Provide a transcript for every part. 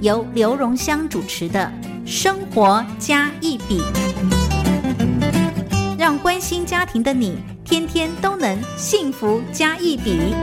由刘荣香主持的《生活加一笔》，让关心家庭的你天天都能幸福加一笔。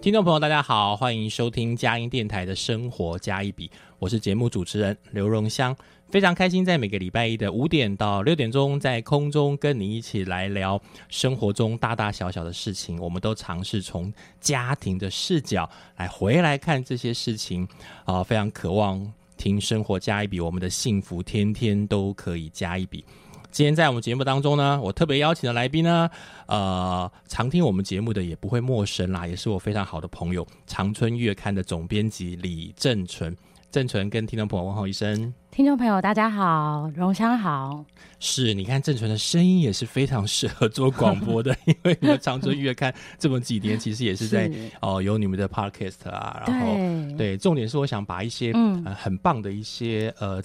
听众朋友，大家好，欢迎收听佳音电台的《生活加一笔》，我是节目主持人刘荣香。非常开心，在每个礼拜一的五点到六点钟，在空中跟你一起来聊生活中大大小小的事情。我们都尝试从家庭的视角来回来看这些事情啊！非常渴望听生活加一笔，我们的幸福天天都可以加一笔。今天在我们节目当中呢，我特别邀请的来宾呢，呃，常听我们节目的也不会陌生啦，也是我非常好的朋友，长春月刊的总编辑李正纯。正纯跟听众朋友问候一声，听众朋友大家好，荣香好。是，你看郑纯的声音也是非常适合做广播的，因为你们长春月刊这么几年，其实也是在哦有你们的 podcast 啊，然后对，重点是我想把一些嗯很棒的一些呃，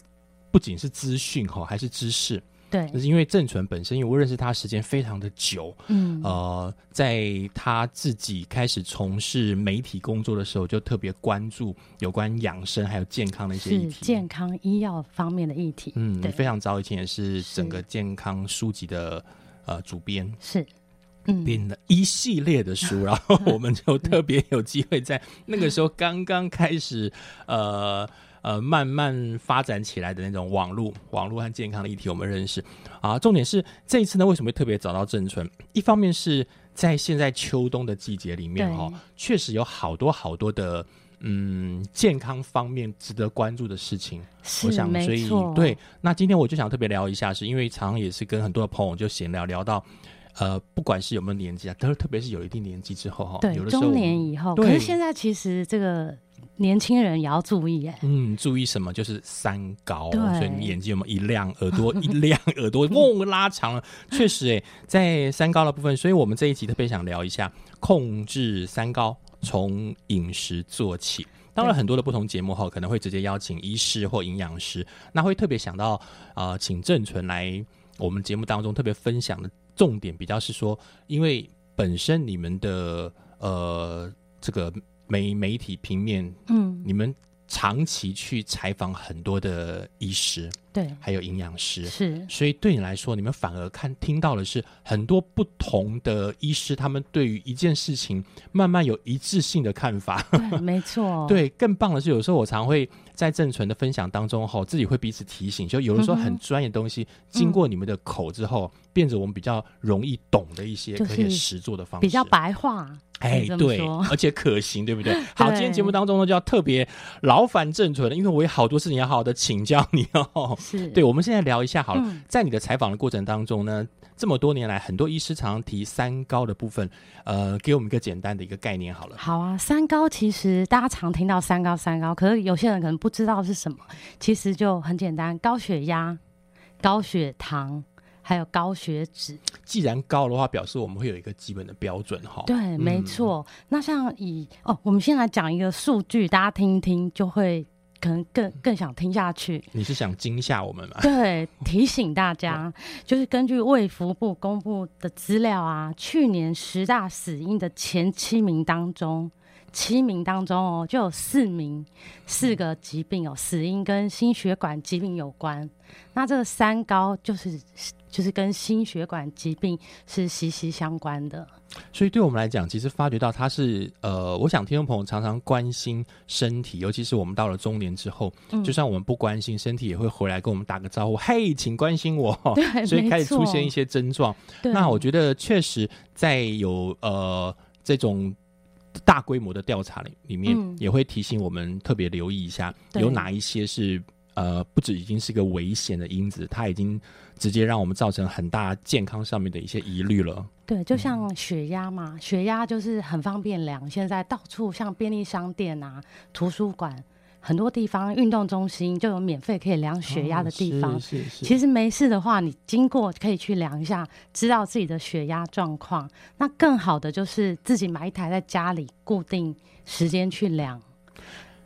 不仅是资讯哈，还是知识。对，就是因为郑纯本身，因为我认识他时间非常的久，嗯，呃，在他自己开始从事媒体工作的时候，就特别关注有关养生还有健康的一些议题，健康医药方面的议题。嗯，非常早以前也是整个健康书籍的呃主编，是，嗯，编了一系列的书，然后我们就特别有机会在那个时候刚刚开始，呃。呃，慢慢发展起来的那种网络、网络和健康的议题，我们认识啊。重点是这一次呢，为什么会特别找到郑春？一方面是在现在秋冬的季节里面哈，确实有好多好多的嗯健康方面值得关注的事情。我想，所以对。那今天我就想特别聊一下，是因为常常也是跟很多的朋友就闲聊，聊到呃，不管是有没有年纪啊，特特别是有一定年纪之后哈，对，中年以后，可是现在其实这个。年轻人也要注意哎，嗯，注意什么？就是三高，所以你眼睛有没有一亮，耳朵一亮，耳朵嗡拉长了。确实哎，在三高的部分，所以我们这一集特别想聊一下控制三高，从饮食做起。当然，很多的不同节目后可能会直接邀请医师或营养师，那会特别想到啊，请郑纯来我们节目当中特别分享的重点，比较是说，因为本身你们的呃这个。媒媒体平面，嗯，你们长期去采访很多的医师，对，还有营养师，是，所以对你来说，你们反而看听到的是很多不同的医师，他们对于一件事情慢慢有一致性的看法。对，没错。对，更棒的是，有时候我常会在正纯的分享当中，哈，自己会彼此提醒，就有的时候很专业的东西，经过你们的口之后，变成我们比较容易懂的一些可以实做的方式，比较白话。哎，对，而且可行，对不对？好，今天节目当中呢，就要特别劳烦正纯了，因为我有好多事情要好好的请教你哦。是，对，我们现在聊一下好了，在你的采访的过程当中呢，这么多年来，很多医师常常提三高的部分，呃，给我们一个简单的一个概念好了。好啊，三高其实大家常听到三高，三高，可是有些人可能不知道是什么，其实就很简单，高血压、高血糖。还有高血脂，既然高的话，表示我们会有一个基本的标准哈。对，没错。那像以哦，我们先来讲一个数据，大家听一听，就会可能更更想听下去。你是想惊吓我们吗？对，提醒大家，就是根据卫福部公布的资料啊，去年十大死因的前七名当中，七名当中哦，就有四名四个疾病哦，死因跟心血管疾病有关。那这个三高就是。就是跟心血管疾病是息息相关的，所以对我们来讲，其实发觉到它是呃，我想听众朋友常常关心身体，尤其是我们到了中年之后，就算我们不关心身体，也会回来跟我们打个招呼，嘿，请关心我，所以开始出现一些症状。那我觉得确实在有呃这种大规模的调查里里面，也会提醒我们特别留意一下，有哪一些是。呃，不止已经是个危险的因子，它已经直接让我们造成很大健康上面的一些疑虑了。对，就像血压嘛，血压就是很方便量，现在到处像便利商店啊、图书馆。很多地方运动中心就有免费可以量血压的地方。是是。其实没事的话，你经过可以去量一下，知道自己的血压状况。那更好的就是自己买一台在家里，固定时间去量。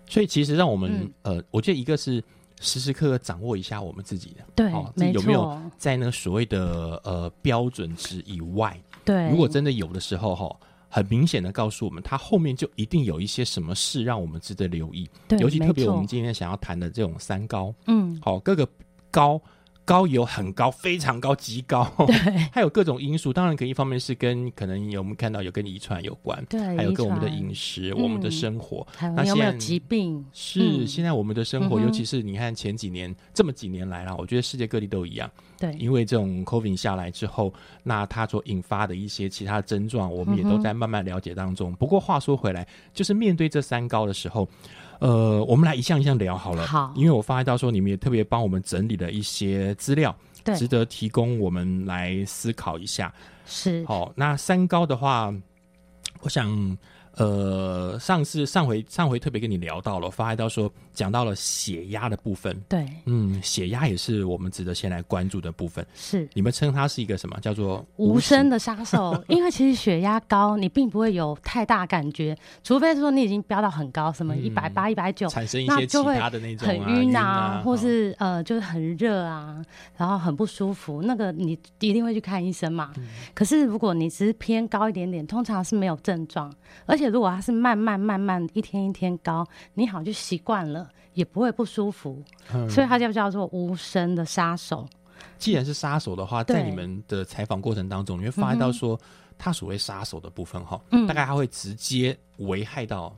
所以其实让我们呃，我觉得一个是时时刻刻掌握一下我们自己的，对，没有没有在那所谓的呃标准值以外？对，如果真的有的时候哈。很明显的告诉我们，它后面就一定有一些什么事让我们值得留意。对，尤其特别我们今天想要谈的这种三高，嗯，好，各个高。高有很高，非常高，极高。对，还有各种因素。当然，可一方面是跟可能有我们看到有跟遗传有关，对，还有跟我们的饮食、我们的生活。那有没有疾病？是现在我们的生活，尤其是你看前几年这么几年来了，我觉得世界各地都一样。对，因为这种 COVID 下来之后，那它所引发的一些其他的症状，我们也都在慢慢了解当中。不过话说回来，就是面对这三高的时候。呃，我们来一项一项聊好了。好，因为我发现到说你们也特别帮我们整理了一些资料，对，值得提供我们来思考一下。是，好，那三高的话，我想。呃，上次上回上回特别跟你聊到了，发现到说讲到了血压的部分，对，嗯，血压也是我们值得先来关注的部分。是，你们称它是一个什么？叫做无声的杀手？因为其实血压高，你并不会有太大感觉，除非说你已经飙到很高，什么一百八、一百九，产生一些其他的那种很晕啊，或是呃就是很热啊，然后很不舒服，那个你一定会去看医生嘛。可是如果你只是偏高一点点，通常是没有症状，而且。如果它是慢慢慢慢一天一天高，你好像就习惯了，也不会不舒服，所以它就叫做无声的杀手。既然是杀手的话，在你们的采访过程当中，你会发现到说，他所谓杀手的部分哈，大概他会直接危害到，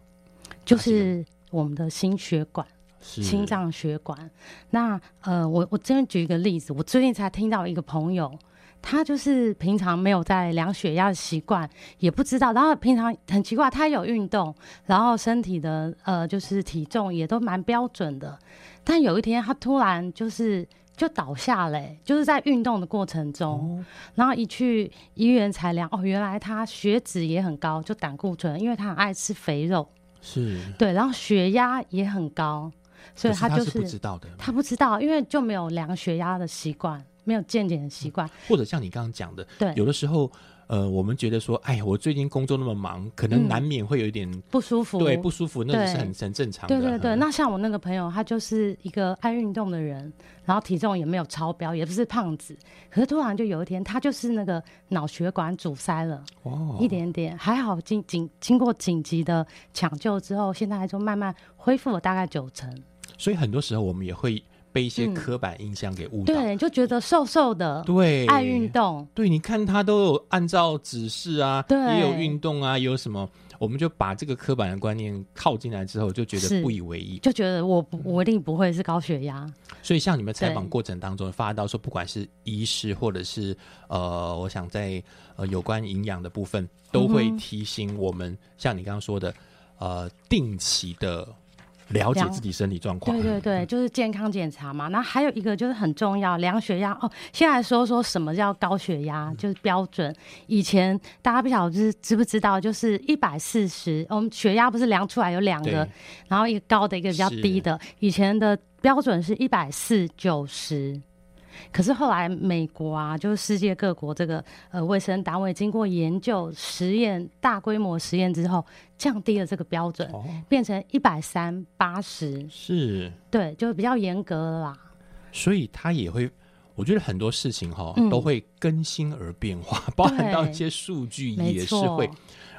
就是我们的心血管、心脏血管。那呃，我我这边举一个例子，我最近才听到一个朋友。他就是平常没有在量血压的习惯，也不知道。然后平常很奇怪，他有运动，然后身体的呃就是体重也都蛮标准的。但有一天他突然就是就倒下嘞，就是在运动的过程中，然后一去医院才量，哦，原来他血脂也很高，就胆固醇，因为他很爱吃肥肉，是对，然后血压也很高，所以他就是不知道的，他不知道，因为就没有量血压的习惯。没有健检的习惯，或者像你刚刚讲的，对，有的时候，呃，我们觉得说，哎呀，我最近工作那么忙，可能难免会有一点不舒服，对，不舒服，那是很很正常的。对对对，那像我那个朋友，他就是一个爱运动的人，然后体重也没有超标，也不是胖子，可是突然就有一天，他就是那个脑血管阻塞了，哦，一点点，还好经经经过紧急的抢救之后，现在就慢慢恢复了大概九成。所以很多时候我们也会。被一些刻板印象给误导，对，就觉得瘦瘦的，对，爱运动，对，你看他都有按照指示啊，对，也有运动啊，有什么，我们就把这个刻板的观念靠进来之后，就觉得不以为意，就觉得我我一定不会是高血压。所以，像你们采访过程当中发到说，不管是医师或者是呃，我想在呃有关营养的部分，都会提醒我们，像你刚刚说的，呃，定期的。了解自己身体状况，对对对，就是健康检查嘛。那还有一个就是很重要，量血压哦。先来说说什么叫高血压，就是标准。以前大家不晓得知知不知道，就是一百四十，我们血压不是量出来有两个，然后一个高的，一个比较低的。以前的标准是一百四九十。可是后来美国啊，就是世界各国这个呃卫生单位经过研究实验大规模实验之后，降低了这个标准，变成一百三八十，是，对，就比较严格了啦。所以他也会，我觉得很多事情哈都会更新而变化，包含到一些数据也是会。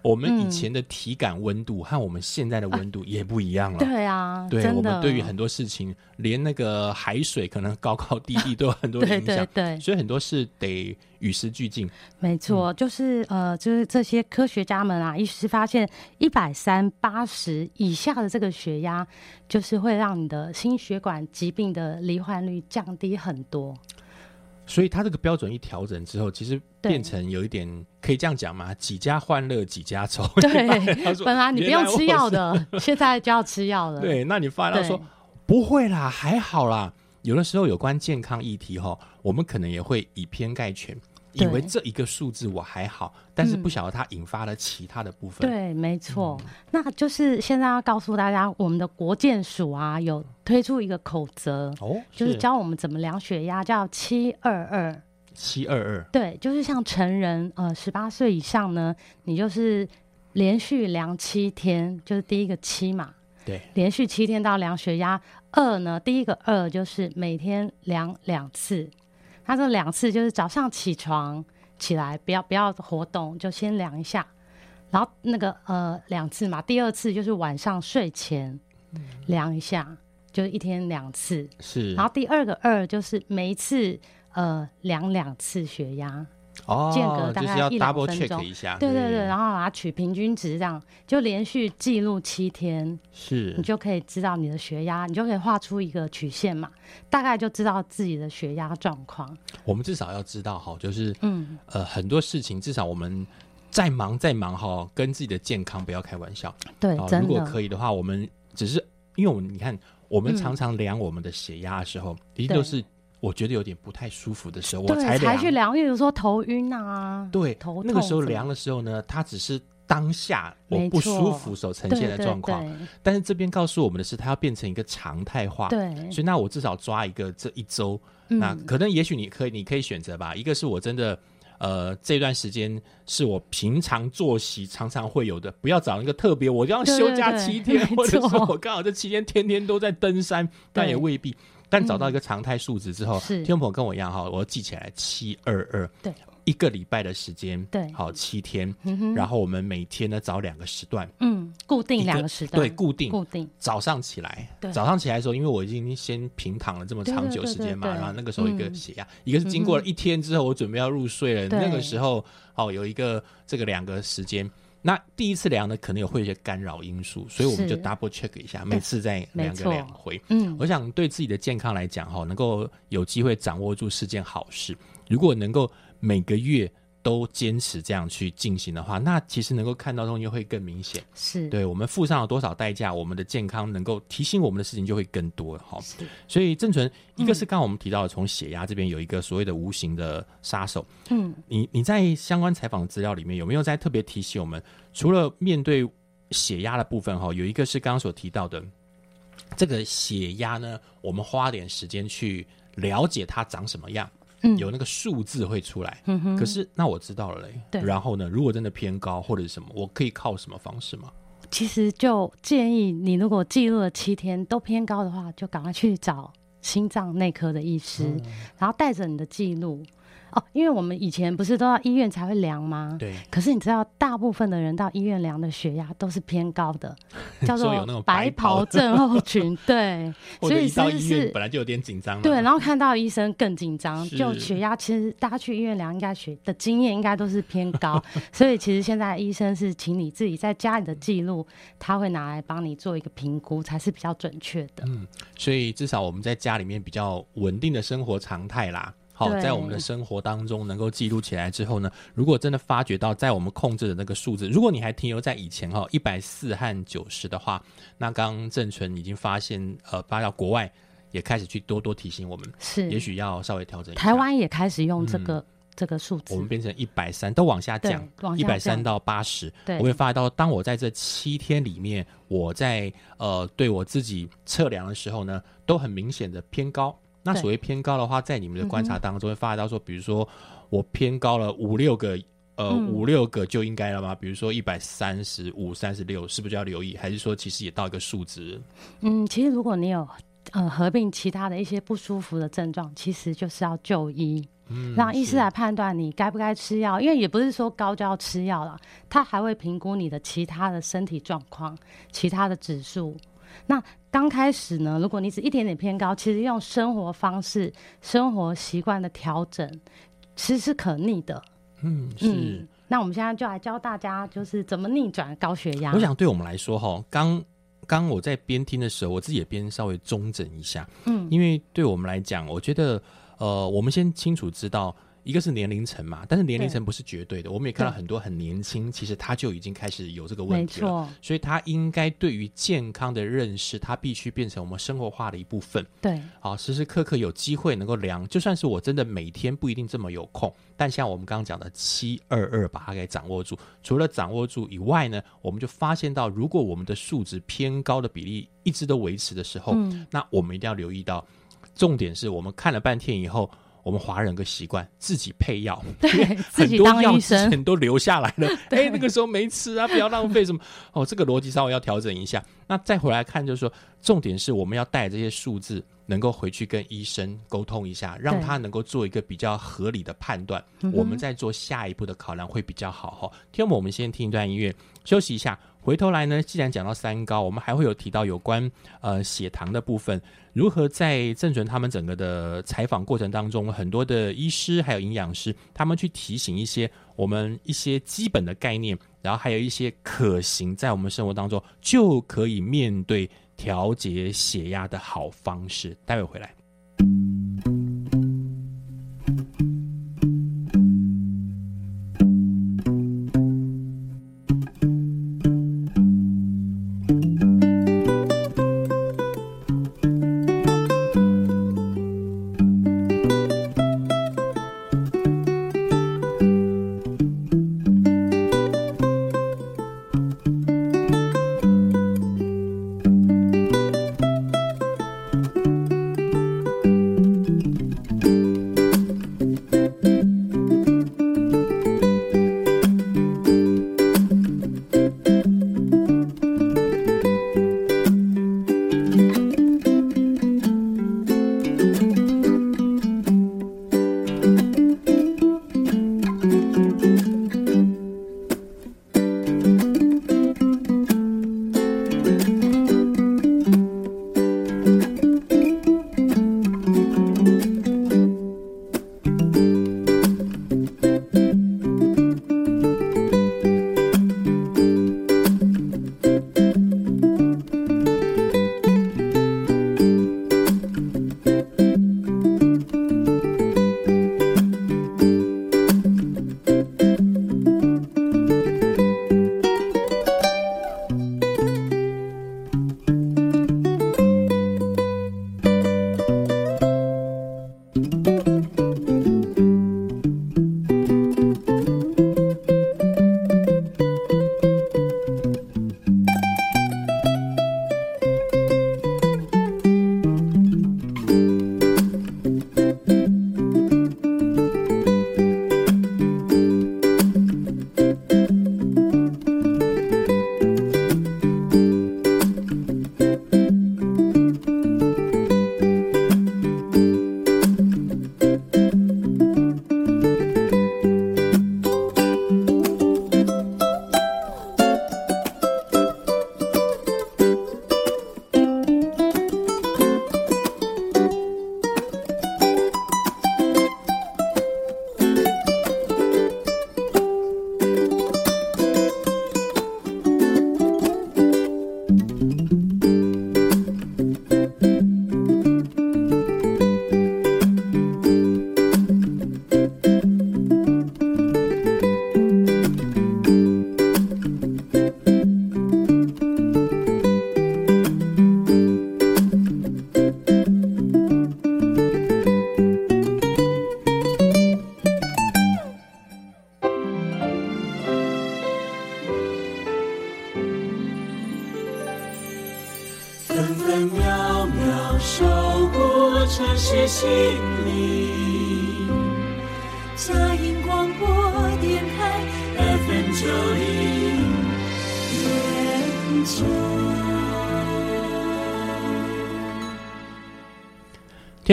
我们以前的体感温度和我们现在的温度也不一样了。对啊，对我们对于很多事情，连那个海水可能高高低低都有很多 影响。对对对，所以很多事得与时俱进。没错，就是呃，就是这些科学家们啊，一时发现一百三八十以下的这个血压，就是会让你的心血管疾病的罹患率降低很多。所以它这个标准一调整之后，其实变成有一点可以这样讲嘛，几家欢乐几家愁。对，本来你不用吃药的，现在就要吃药了。对，那你发现他说，不会啦，还好啦。有的时候有关健康议题哈，我们可能也会以偏概全，以为这一个数字我还好，但是不晓得它引发了其他的部分。对，没错。那就是现在要告诉大家，我们的国健署啊，有推出一个口则哦，就是教我们怎么量血压，叫七二二。七二二。对，就是像成人呃十八岁以上呢，你就是连续量七天，就是第一个七嘛。对，连续七天到量血压。二呢，第一个二就是每天量两次，他说两次就是早上起床起来不要不要活动，就先量一下，然后那个呃两次嘛，第二次就是晚上睡前量一下，就一天两次，是，然后第二个二就是每一次呃量两次血压。哦，间隔大概一两分钟，对对对，然后把它取平均值，这样就连续记录七天，是，你就可以知道你的血压，你就可以画出一个曲线嘛，大概就知道自己的血压状况。我们至少要知道哈，就是嗯。呃很多事情，至少我们再忙再忙哈，跟自己的健康不要开玩笑。对，如果可以的话，我们只是因为我们你看，我们常常量我们的血压的时候，一定都是。我觉得有点不太舒服的时候，我才才去量，例如说头晕啊，对，头那个时候量的时候呢，它只是当下我不舒服所呈现的状况，但是这边告诉我们的是，它要变成一个常态化，对，所以那我至少抓一个这一周，那可能也许你可以，你可以选择吧，一个是我真的呃这段时间是我平常作息常常会有的，不要找一个特别，我要休假七天，或者说我刚好这七天天天都在登山，但也未必。但找到一个常态数值之后，听众朋友跟我一样哈，我要记起来七二二，对，一个礼拜的时间，对，好七天，然后我们每天呢找两个时段，嗯，固定两个时段，对，固定固定早上起来，早上起来的时候，因为我已经先平躺了这么长久时间嘛，然后那个时候一个血压，一个是经过了一天之后，我准备要入睡了，那个时候哦有一个这个两个时间。那第一次量呢，可能有会有些干扰因素，所以我们就 double check 一下，每次再量个两回。嗯，我想对自己的健康来讲，哈，能够有机会掌握住是件好事。如果能够每个月。都坚持这样去进行的话，那其实能够看到东西会更明显。是对我们付上了多少代价，我们的健康能够提醒我们的事情就会更多了哈。所以郑纯，一个是刚刚我们提到的，从血压这边有一个所谓的无形的杀手。嗯，你你在相关采访资料里面有没有在特别提醒我们，除了面对血压的部分哈，有一个是刚刚所提到的这个血压呢，我们花点时间去了解它长什么样。有那个数字会出来，可是那我知道了嘞。然后呢，如果真的偏高或者什么，我可以靠什么方式吗？其实就建议你，如果记录了七天都偏高的话，就赶快去找心脏内科的医师，然后带着你的记录。哦，因为我们以前不是都要医院才会量吗？对。可是你知道，大部分的人到医院量的血压都是偏高的，叫做白袍症候群。对。所以到医院本来就有点紧张。对，然后看到医生更紧张。就血压，其实大家去医院量，应该血的经验应该都是偏高。所以其实现在医生是请你自己在家里的记录，他会拿来帮你做一个评估，才是比较准确的。嗯，所以至少我们在家里面比较稳定的生活常态啦。好，在我们的生活当中能够记录起来之后呢，如果真的发觉到在我们控制的那个数字，如果你还停留在以前哈一百四和九十的话，那刚郑纯已经发现呃发到国外也开始去多多提醒我们，是也许要稍微调整一下。台湾也开始用这个这个数字，我们变成一百三都往下降，一百三到八十。我会发觉到，当我在这七天里面，我在呃对我自己测量的时候呢，都很明显的偏高。那所谓偏高的话，在你们的观察当中会发现到说，比如说我偏高了五六个，呃，五六个就应该了吗？比如说一百三十五、三十六，是不是就要留意？还是说其实也到一个数值？嗯，其实如果你有呃合并其他的一些不舒服的症状，其实就是要就医，让医师来判断你该不该吃药。因为也不是说高就要吃药了，他还会评估你的其他的身体状况、其他的指数。那刚开始呢，如果你只一点点偏高，其实用生活方式、生活习惯的调整，其实是可逆的。嗯，是。那我们现在就来教大家，就是怎么逆转高血压。我想对我们来说，哈，刚刚我在边听的时候，我自己也边稍微中整一下。嗯，因为对我们来讲，我觉得，呃，我们先清楚知道。一个是年龄层嘛，但是年龄层不是绝对的，我们也看到很多很年轻，其实他就已经开始有这个问题了。所以他应该对于健康的认识，他必须变成我们生活化的一部分。对啊，时时刻刻有机会能够量，就算是我真的每天不一定这么有空，但像我们刚刚讲的七二二，把它给掌握住。除了掌握住以外呢，我们就发现到，如果我们的数值偏高的比例一直都维持的时候，嗯那我们一定要留意到，重点是我们看了半天以后。我们华人有个习惯，自己配药，对，自很多己当药之医生，前都留下来了。对哎，那个时候没吃啊，不要浪费什么。哦，这个逻辑稍微要调整一下。那再回来看，就是说，重点是我们要带这些数字，能够回去跟医生沟通一下，让他能够做一个比较合理的判断，我们再做下一步的考量会比较好哈。听我们，我们先听一段音乐，休息一下。回头来呢，既然讲到三高，我们还会有提到有关呃血糖的部分，如何在郑纯他们整个的采访过程当中，很多的医师还有营养师，他们去提醒一些我们一些基本的概念，然后还有一些可行在我们生活当中就可以面对调节血压的好方式。待会回来。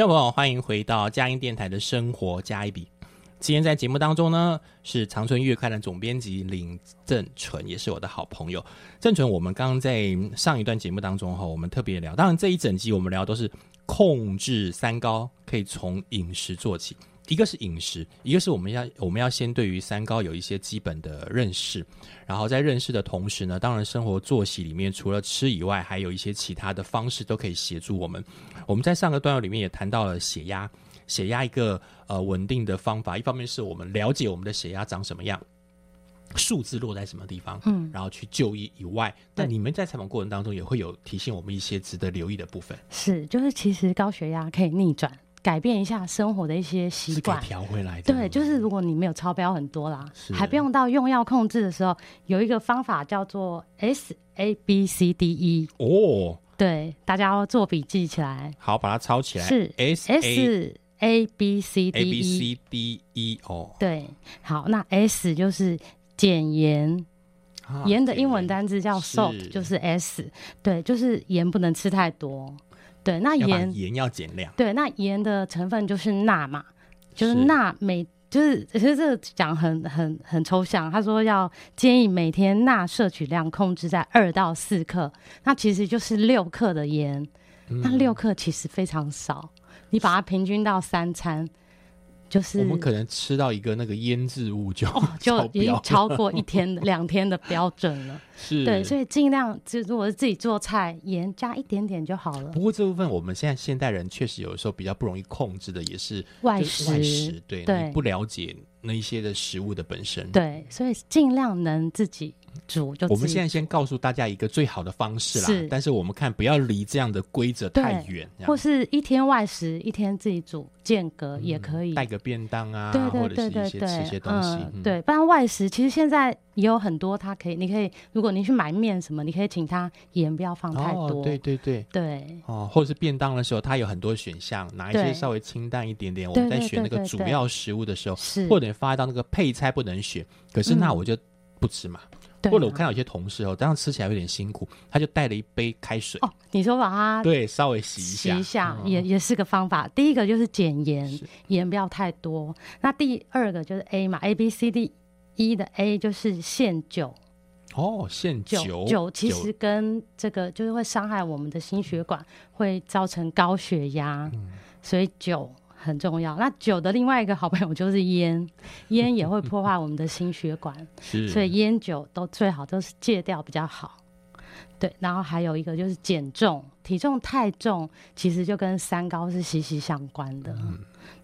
众朋友，欢迎回到佳音电台的生活加一笔。今天在节目当中呢，是长春月刊的总编辑林正淳，也是我的好朋友。正淳，我们刚刚在上一段节目当中哈，我们特别聊，当然这一整集我们聊都是控制三高，可以从饮食做起。一个是饮食，一个是我们要我们要先对于三高有一些基本的认识，然后在认识的同时呢，当然生活作息里面除了吃以外，还有一些其他的方式都可以协助我们。我们在上个段落里面也谈到了血压，血压一个呃稳定的方法，一方面是我们了解我们的血压长什么样。数字落在什么地方，嗯然后去就医以外，那你们在采访过程当中也会有提醒我们一些值得留意的部分，是，就是其实高血压可以逆转，改变一下生活的一些习惯。调回来的。对，就是如果你没有超标很多啦是，还不用到用药控制的时候，有一个方法叫做 S A B C D E，哦，对，大家要做笔记起来。好，把它抄起来。是 S A S A B C D A B E，C D E 哦，对，好，那 S 就是减盐，啊盐的英文单单字叫 salt，就是 S，对，就是盐不能吃太多。对，那盐，盐要减量，对，那盐的成分就是钠嘛，就是是。钠每。就是其实这个讲很很很抽象，他说要建议每天钠摄取量控制在二到四克，那其实就是六克的盐，那嗯。六克其实非常少，你把它平均到三餐，就是我们可能吃到一个那个腌制物就 就已经超过一天的 两天的标准了。是对，所以尽量就如果是自己做菜，盐加一点点就好了不。过这部分我们现在现代人确实有的时候比较不容易控制的，也是外食外食食，对对你不了解那一些的食物的本身。，对，所以尽量能自己煮就我们现在先告诉大家一个最好的方式啦，是。但是我们看不要离这样的规则太远，或是一天外食，一天自己煮，间隔也可以。带个便当啊，对或者是对对对一些吃一些，东西，嗯，对，不然外食其实现在也有很多，它可以，你可以，如果你去买面什么，你可以请他盐不要放太多，哦，对对对。对。哦，或者是便当的时候，它有很多选项，哪一些稍微清淡一点点。我们在选那个主要食物的时候，是，或者你发到那个配菜不能选，可是那嗯。我就不吃嘛。或者我看到有些同事哦，这样吃起来有点辛苦，他就带了一杯开水，哦，你说把它对，稍微洗一下。洗，一下嗯。也也是个方法。第一个就是减盐是，盐不要太多。那第二个就是 A 嘛，A B C D E 的 A 就是限酒，哦，限酒。酒酒其实跟这个就是会伤害我们的心血管，会造成高血压，嗯。所以酒很重要。那酒的另外一个好朋友就是烟，烟也会破坏我们的心血管，所以烟酒都最好都是戒掉比较好。对，然后还有一个就是减重，体重太重其实就跟三高是息息相关的。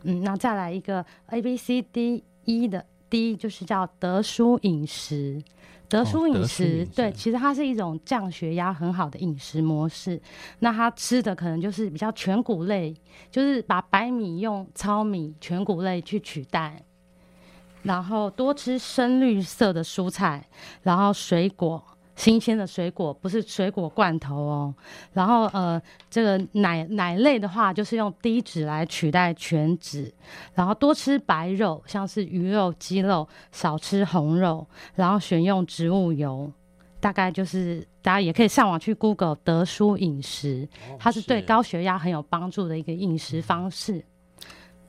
嗯那再来一个 A B C D E 的 D 就是叫德舒饮食。德叔饮食，对，其实它是一种降血压很好的饮食模式。那它吃的可能就是比较全谷类，就是把白米用糙米、全谷类去取代，然后多吃深绿色的蔬菜，然后水果，新鲜的水果，不是水果罐头哦。然后呃，这个奶奶类的话，就是用低脂来取代全脂，然后多吃白肉，像是鱼肉、鸡肉，少吃红肉，然后选用植物油。大概就是大家也可以上网去 Google 德叔饮食，哦它是对高血压很有帮助的一个饮食方式。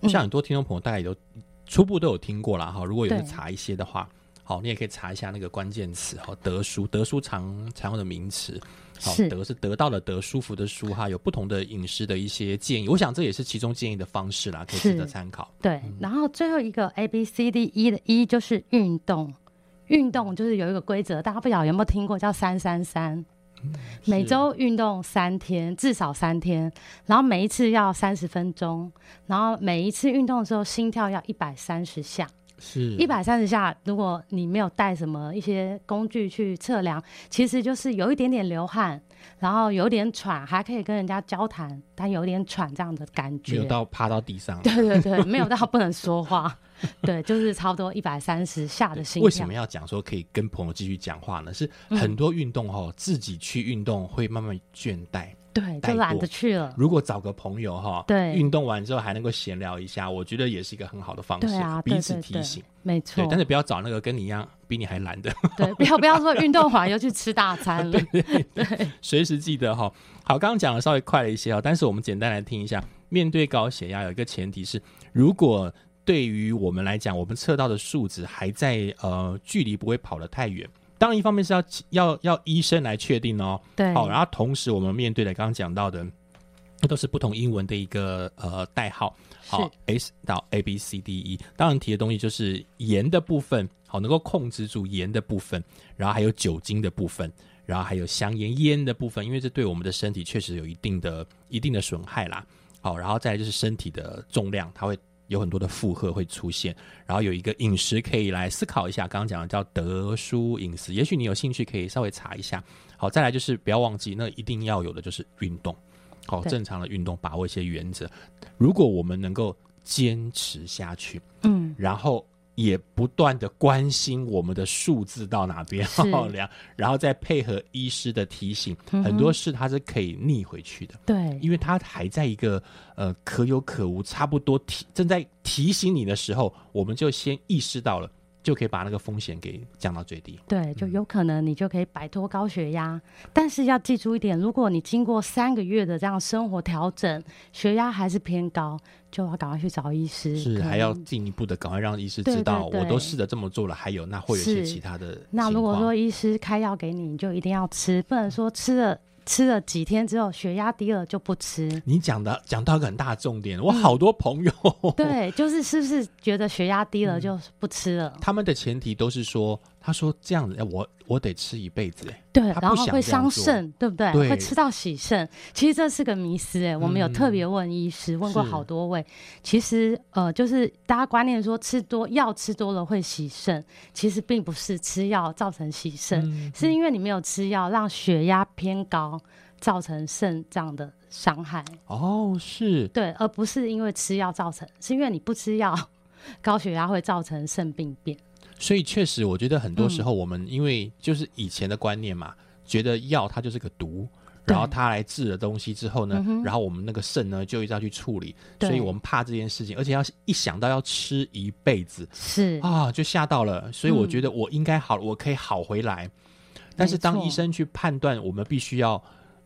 嗯像很多听众朋友大家也都初步都有听过啦哈。如果有查一些的话，好，你也可以查一下那个关键词哈，德书，德书常常用的名词。好，是得是得到了得，舒服的舒哈，有不同的饮食的一些建议，我想这也是其中建议的方式啦，可以值得参考。对，然后最后一个 A B C D E 的 E 就是运动，运动就是有一个规则，大家不晓得有没有听过，叫三三三。每周运动三天，至少三天，然后每一次要三十分钟，然后每一次运动的时候心跳要一百三十下，是一百三十下。如果你没有带什么一些工具去测量，其实就是有一点点流汗，然后有点喘，还可以跟人家交谈，但有点喘这样的感觉。没有到趴到地上。对对对，没有到不能说话，对，就是差不多一百三十下的心跳。为什么要讲说可以跟朋友继续讲话呢？是很多运动哈、自己去运动会慢慢倦怠。对，就懒得去了。如果找个朋友哈，对运动完之后还能够闲聊一下，我觉得也是一个很好的方式，彼此提醒。没错对，。但是不要找那个跟你一样比你还懒的，对，不要不要说运动完又去吃大餐了。对随时记得哈。好，刚刚讲的稍微快了一些哦，但是我们简单来听一下。面对高血压，有一个前提是，如果对于我们来讲，我们测到的数值还在呃距离不会跑得太远。当然，一方面是要要要医生来确定哦，对，好，然后同时我们面对的刚刚讲到的，那都是不同英文的一个呃代号，好，S 到 A B C D E。当然提的东西就是盐的部分，好，能够控制住盐的部分，然后还有酒精的部分，然后还有香烟烟的部分，因为这对我们的身体确实有一定的一定的损害啦。好，然后再来就是身体的重量，它会有很多的负荷会出现，然后有一个饮食可以来思考一下，刚刚讲的叫德舒饮食，也许你有兴趣可以稍微查一下。好，再来就是不要忘记，那一定要有的就是运动，好，正常的运动，把握一些原则。如果我们能够坚持下去，嗯，然后也不断的关心我们的数字到哪边 然后再配合医师的提醒，嗯很多事它是可以逆回去的。对，因为它还在一个呃可有可无，差不多提正在提醒你的时候，我们就先意识到了，就可以把那个风险给降到最低。对，就有可能你就可以摆脱高血压，但是要记住一点，如果你经过三个月的这样生活调整，血压还是偏高，就要赶快去找医师。是还要进一步的赶快让医师知道，我都试着这么做了，还有那会有一些其他的。那如果说医师开药给你，你就一定要吃，不能说吃了吃了几天之后血压低了就不吃。你讲的讲到一个很大的重点，我好多朋友，对，就是是不是觉得血压低了就不吃了？他们的前提都是说，他说这样子，哎我我得吃一辈子，哎，对，然后会伤肾，对不对？对会吃到喜肾。其实这是个迷思哎，我们有特别问医师，问过好多位。其实呃，就是大家观念说吃多药吃多了会喜肾，其实并不是吃药造成喜肾，嗯是因为你没有吃药，让血压偏高，造成肾脏的伤害。哦，是对，而不是因为吃药造成，是因为你不吃药，高血压会造成肾病变。所以确实，我觉得很多嗯时候我们因为就是以前的观念嘛，觉得药它就是个毒，然后它来治了东西之后呢，嗯然后我们那个肾呢就一直要去处理，所以我们怕这件事情，而且要一想到要吃一辈子是，啊，就吓到了。所以我嗯觉得我应该好，我可以好回来。但是当医生去判断，我们必须要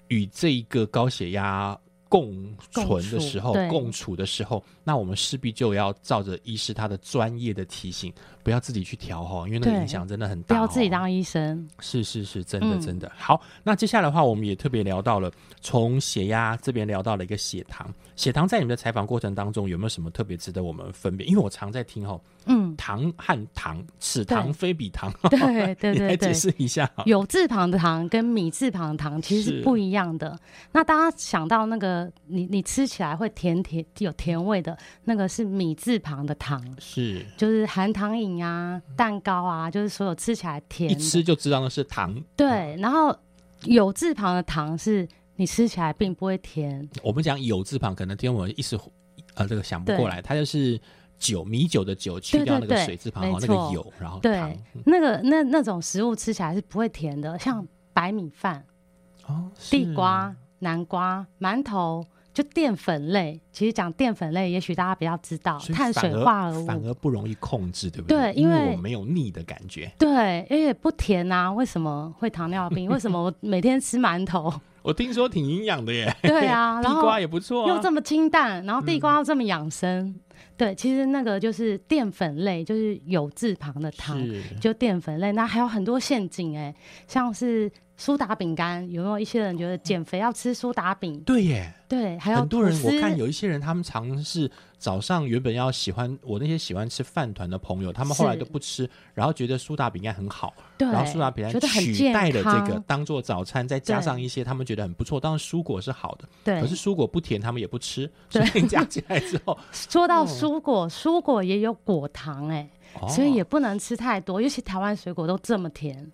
与这一个高血压。共存的时候，共处的时候，那我们势必就要照着医师他的专业的提醒，不要自己去调哈，因为那个影响真的很大、不。要自己当医生。是是是，真的嗯真的、好。那接下来的话，我们也特别聊到了从血压这边聊到了一个血糖。血糖在你们的采访过程当中有没有什么特别值得我们分辨？因为我常在听哈，嗯，糖和糖，此糖非彼糖。对对对来解对对，释一下。有字旁的糖跟米字旁的糖其实是是不一样的。那大家想到那个你你吃起来会甜甜有甜味的那个是米字旁的糖，是就是含糖饮啊、蛋糕啊，就是所有吃起来甜一。吃就知道那是糖。对，然后有字旁的糖是你吃起来并不会甜，我们讲有字旁，可能听我一时呃这个想不过来，它就是酒米酒的酒，去掉那个水字旁，然后，那个错有，然后对糖。嗯那个那那种食物吃起来是不会甜的，像白米饭。哦，地瓜、南瓜、馒头，就淀粉类。其实讲淀粉类，也许大家比较知道，碳水化合物。反而不容易控制，对不对因因为我没有腻的感觉。对，因为不甜啊，为什么会糖尿病？为什么我每天吃馒头？我听说挺营养的耶，对啊，地 然后瓜也不错啊。又这么清淡，然后地瓜又这么养生。对，其实那个就是淀粉类，就是有字旁的糖，就淀粉类。那还有很多陷阱哎、像是苏打饼干，有没有？一些人觉得减肥要吃苏打饼？对耶，对，还有很多人我看有一些人，他们尝试早上原本要喜欢我那些喜欢吃饭团的朋友，他们后来都不吃，然后觉得苏打饼干很好，对，然后苏打饼干取代了这个康。当做早餐，再加上一些他们觉得很不错，当然蔬果是好的，对，可是蔬果不甜，他们也不吃，所以加起来之后，说到哦蔬果，蔬果也有果糖哎、哦。所以也不能吃太多，尤其台湾水果都这么甜。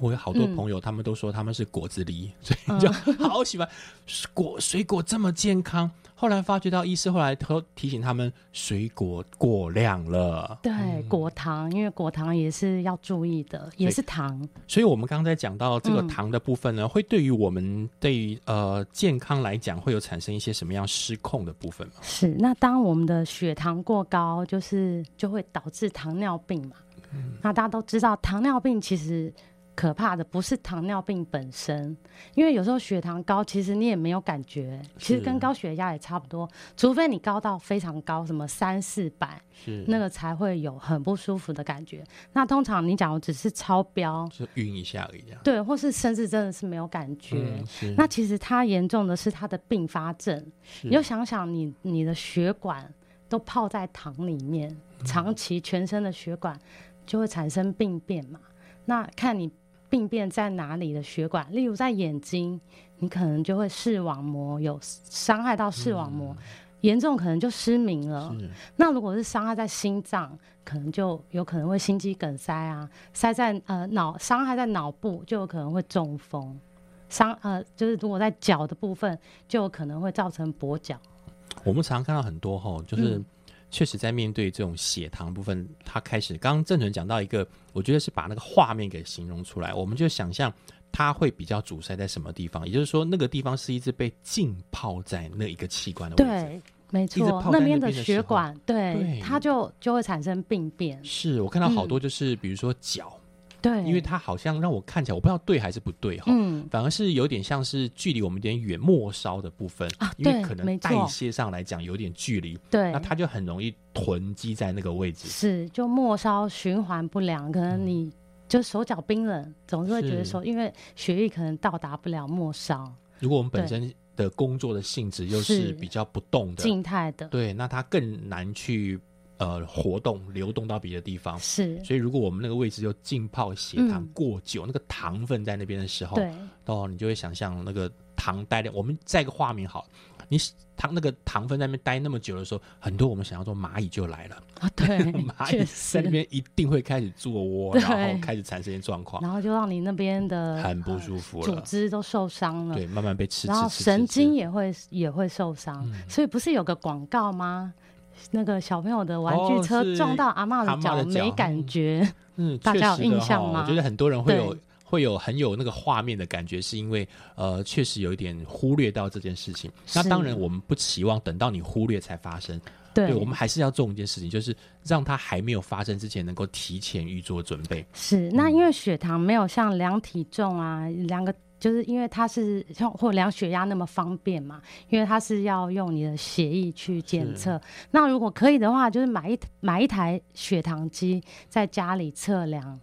我有好多嗯朋友，他们都说他们是果子狸，所以就好喜欢果水果这么健康。后来发觉到医师后来都提醒他们，水果过量了。对，果糖，因为果糖也是要注意的，也是糖。所以我们刚才讲到这个嗯糖的部分呢，会对于我们对于呃健康来讲，会有产生一些什么样失控的部分吗？是，那当我们的血糖过高，就是就会导致糖尿病嘛。那大家都知道，糖尿病其实可怕的不是糖尿病本身，因为有时候血糖高，其实你也没有感觉，其实跟高血压也差不多，除非你高到非常高，什么三四百，是那个才会有很不舒服的感觉。那通常你假如只是超标，是晕一下而已。对，或是甚至真的是没有感觉。嗯，那其实它严重的是它的并发症，你就想想你你的血管都泡在糖里面，嗯长期全身的血管就会产生病变嘛。那看你病变在哪里的血管，例如在眼睛，你可能就会视网膜有伤害到视网膜，严重可能就失明了。那如果是伤害在心脏，可能就有可能会心肌梗塞啊，塞在呃脑伤害在脑部，就有可能会中风。伤呃就是如果在脚的部分，就有可能会造成跛脚。我们常看到很多吼，就是嗯确实在面对这种血糖部分，他开始刚刚郑纯讲到一个，我觉得是把那个画面给形容出来，我们就想象它会比较阻塞在什么地方，也就是说那个地方是一直被浸泡在那一个器官的位置。对，没，错那边的血管对对它就就会产生病变。是我看到好多就是、比如说脚，对，因为它好像让我看起来我不知道对还是不对哈。嗯。反而是有点像是距离我们有点远末梢的部分，啊因为可能代谢上来讲有点距离，对。那它就很容易囤积在那个位置。是就末梢循环不良，可能你就手脚冰冷，总是会觉得说，因为血液可能到达不了末梢，如果我们本身的工作的性质又是是。比较不动的，静态的，对，那它更难去呃活动、流动到别的地方。是，所以，如果我们那个位置就浸泡血糖嗯。过久，那个糖分在那边的时候，对，哦，你就会想象那个糖待的。我们再一个画面好，你糖那个糖分在那边待那么久的时候，很多我们想要做蚂蚁就来了，啊，对，蚂蚁确在那实，边一定会开始做窝，然后开始产生一些状况，然后就让你那边的很不呃舒服了。组织都受伤了，对，慢慢被吃，然后神吃经也会也会受伤，嗯。所以不是有个广告吗？那个小朋友的玩具哦车是撞到阿嬷阿嬷的脚没感觉，嗯，大家有印象吗我觉得很多人会有会有很有那个画面的感觉，是因为呃，确实有一点忽略到这件事情。那当然，我们不期望等到你忽略才发生，对，我们还是要做一件事情，就是让它还没有发生之前，能够提前预做准备。是，那因为血糖没有像量体重啊，量个就是因为它是像或量血压那么方便嘛，因为它是要用你的血液去检测。那如果可以的话，就是买一买一台血糖机在家里测量。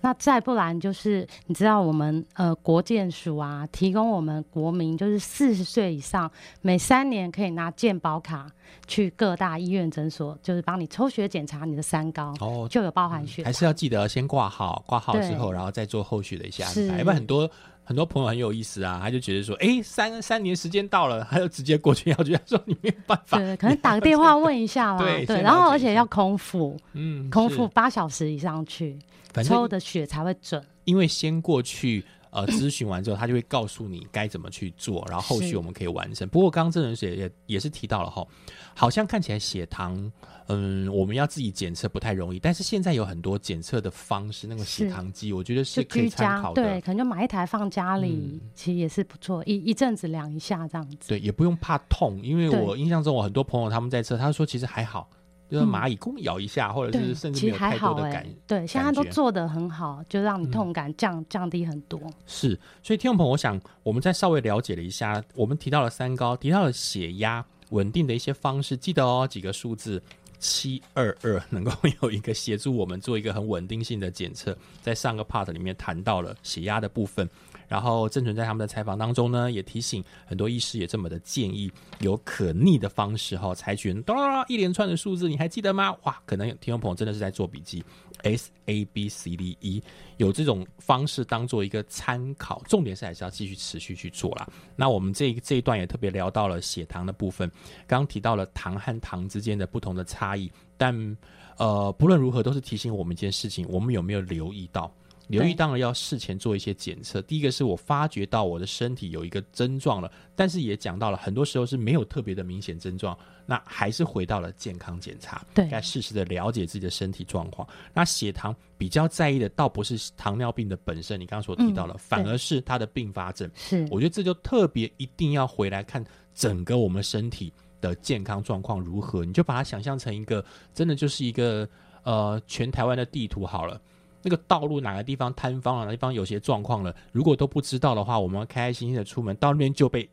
那再不然就是你知道我们呃国健署啊，提供我们国民就是四十岁以上，每三年可以拿健保卡去各大医院诊所，就是帮你抽血检查你的三高，哦，就有包含血糖。还是要记得先挂号，挂号之后，然后再做后续的一些安排。因为很多很多朋友很有意思啊，他就觉得说，哎，三三年时间到了，他就直接过去要去，他说你没有办法，对，可能打个电话问一下啦。对对，然后而且要空腹，嗯，空腹八小时以上去抽的血才会准。因为先过去呃 咨询完之后，他就会告诉你该怎么去做，然后后续我们可以完成。不过刚刚郑人也也也是提到了哈，好像看起来血糖，嗯，我们要自己检测不太容易，但是现在有很多检测的方式，那个血糖机，我觉得是可以参考的。对，可能就买一台放家里，嗯其实也是不错，一一阵子量一下这样子。对，也不用怕痛，因为我印象中我很多朋友他们在测，他说其实还好，就是蚂蚁公咬一下，或者，是甚至其实还没有太多的感。对，现在都做的很好，就让你嗯痛感降、降低很多。是，所以听众朋友，我想我们再稍微了解了一下，我们提到了三高，提到了血压稳定的一些方式，记得哦，几个数字。七二二能够有一个协助我们做一个很稳定性的检测，在上个 part 里面谈到了血压的部分，然后郑纯在他们的采访当中呢，也提醒很多医师也这么的建议，有可逆的方式哈、采取哒啦啦一连串的数字，你还记得吗？哇，可能听众朋友真的是在做笔记，S A B C D E 有这种方式当做一个参考，重点是还是要继续持续去做啦。那我们这一这一段也特别聊到了血糖的部分，刚刚提到了糖和糖之间的不同的差异，但呃不论如何都是提醒我们一件事情，我们有没有留意到？留意对当然要事前做一些检测。第一个是我发觉到我的身体有一个症状了，但是也讲到了很多时候是没有特别的明显症状，那还是回到了健康检查，对该适时的了解自己的身体状况。那血糖比较在意的倒不是糖尿病的本身，你刚刚所提到了，嗯反而是它的并发症。是，我觉得这就特别一定要回来看整个我们身体的健康状况如何，你就把它想象成一个真的就是一个呃全台湾的地图好了。那个道路哪个地方塌方了，哪个地方有些状况了，如果都不知道的话，我们开开心心的出门，到那边就被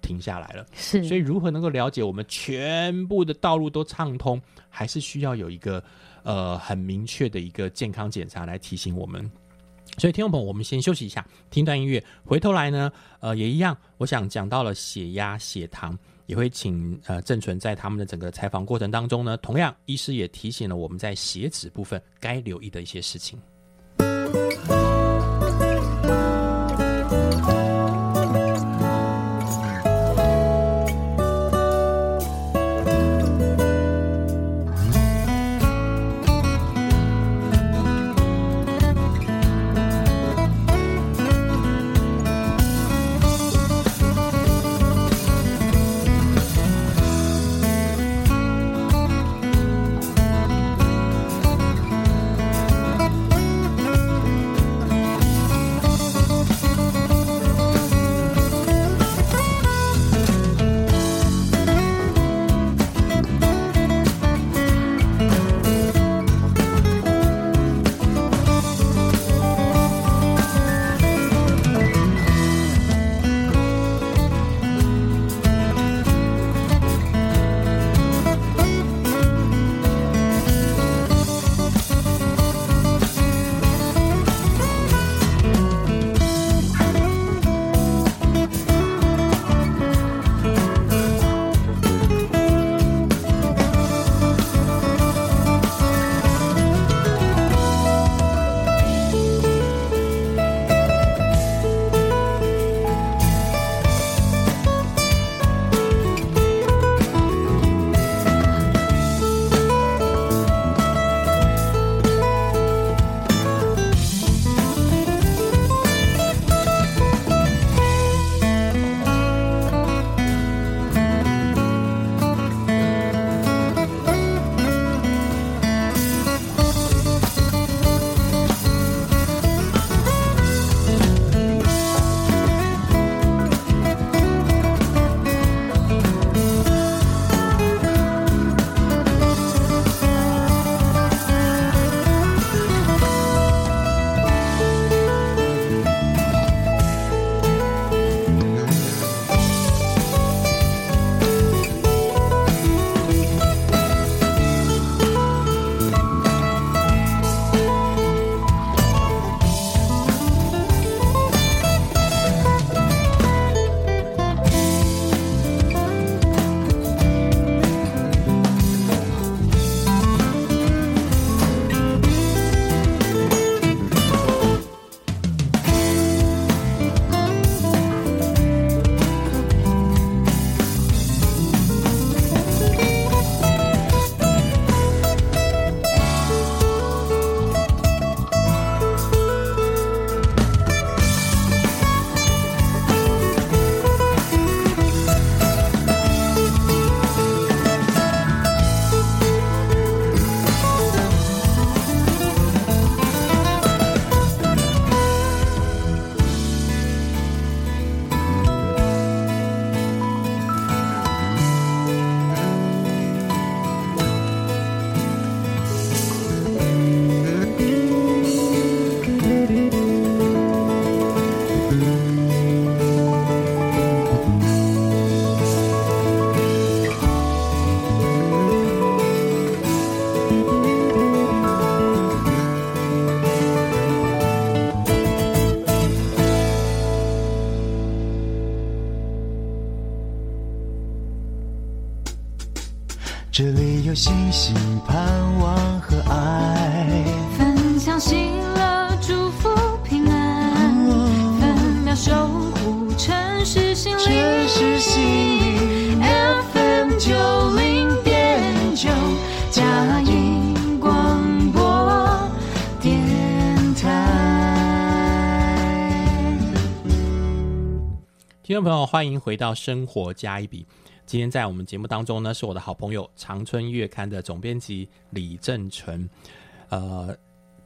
停下来了。是，所以如何能够了解我们全部的道路都畅通，还是需要有一个呃很明确的一个健康检查来提醒我们。所以，听众朋友，我们先休息一下，听段音乐，回头来呢，呃，也一样，我想讲到了血压、血糖，也会请呃郑纯在他们的整个采访过程当中呢，同样医师也提醒了我们在血脂部分该留意的一些事情。Música 听众朋友，欢迎回到《生活加一笔》。今天在我们节目当中呢，是我的好朋友《长春月刊》的总编辑李正淳。呃，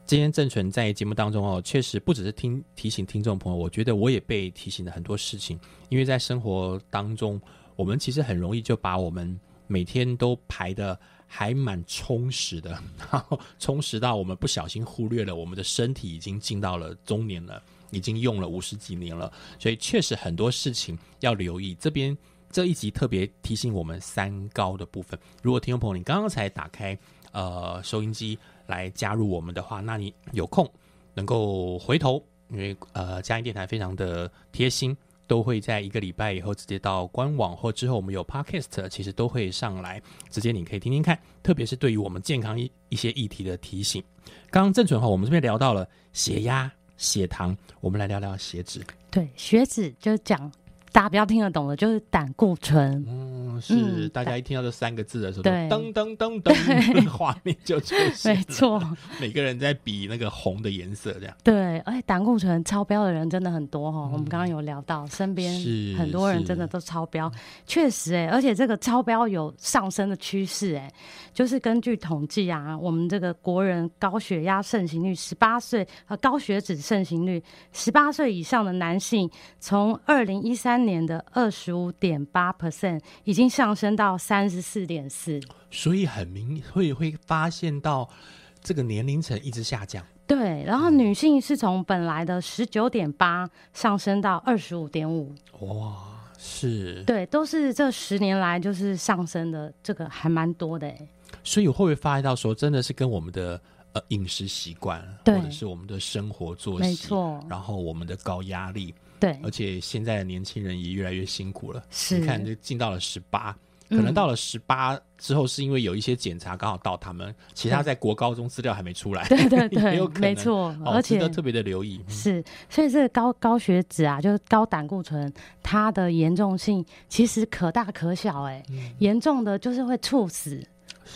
今天正淳在节目当中哦，确实不只是听提醒听众朋友，我觉得我也被提醒了很多事情。因为在生活当中，我们其实很容易就把我们每天都排的还蛮充实的，然后充实到我们不小心忽略了我们的身体已经进到了中年了。已经用了五十几年了，所以确实很多事情要留意。这边这一集特别提醒我们三高的部分。如果听众朋友你刚刚才打开呃收音机来加入我们的话，那你有空能够回头，因为呃嘉音电台非常的贴心，都会在一个礼拜以后直接到官网或之后我们有 podcast，其实都会上来，直接你可以听听看。特别是对于我们健康一一些议题的提醒。刚刚正准哈，我们这边聊到了血压。血糖，我们来聊聊血脂。对，血脂就讲大家比较听得懂的，就是胆固醇。嗯，是大家一听到这三个字的时候，对噔噔噔噔，画面就出现。没错，每个人在比那个红的颜色，这样。对，而且胆固醇超标的人真的很多哈。我们刚刚有聊到，身边是很多人真的都超标，确实哎，而且这个超标有上升的趋势哎。就是根据统计啊，我们这个国人高血压盛行率，十八岁和高血脂盛行率，十八岁以上的男性，从二零一三年的二十五点八 percent 已经上升到三十四点四。所以很明会会发现到这个年龄层一直下降。对，然后女性是从本来的十九点八上升到二十五点五。哇，是。对，都是这十年来就是上升的，这个还蛮多的哎。所以会不会发现到说，真的是跟我们的呃饮食习惯，或者是我们的生活作息，没错，然后我们的高压力，对，而且现在的年轻人也越来越辛苦了。是，你看，就进到了十八，可能到了十八之后，是因为有一些检查刚好到他们，其他在国高中资料还没出来，对对 对，没错，而且特别的留意。是，所以这个高高血脂啊，就是高胆固醇，它的严重性其实可大可小，哎，严重的就是会猝死。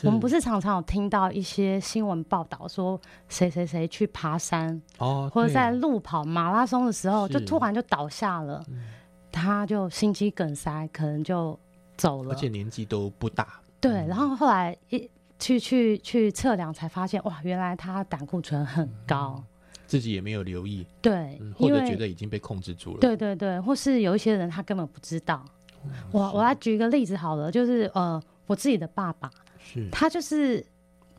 我们不是常常有听到一些新闻报道说谁谁谁去爬山哦，或者在路跑马拉松的时候就突然就倒下了，他就心肌梗塞，可能就走了，而且年纪都不大。对，然后后来一去去去测量才发现，哇，原来他胆固醇很高，自己也没有留意，对，或者觉得已经被控制住了。对对对，或是有一些人他根本不知道。我我来举一个例子好了，就是呃，我自己的爸爸。他就是